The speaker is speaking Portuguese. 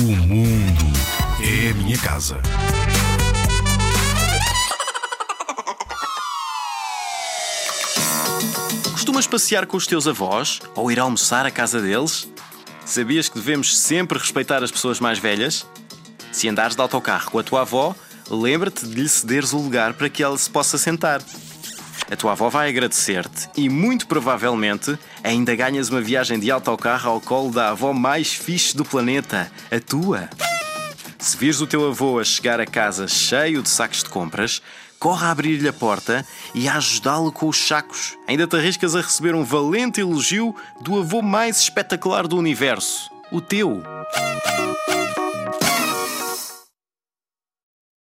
O mundo é a minha casa. Costumas passear com os teus avós ou ir almoçar à casa deles? Sabias que devemos sempre respeitar as pessoas mais velhas? Se andares de autocarro com a tua avó, lembra-te de lhe cederes o lugar para que ela se possa sentar. A tua avó vai agradecer-te e, muito provavelmente, ainda ganhas uma viagem de autocarro ao colo da avó mais fixe do planeta, a tua. Se vires o teu avô a chegar a casa cheio de sacos de compras, corre a abrir-lhe a porta e a ajudá-lo com os sacos. Ainda te arriscas a receber um valente elogio do avô mais espetacular do universo, o teu.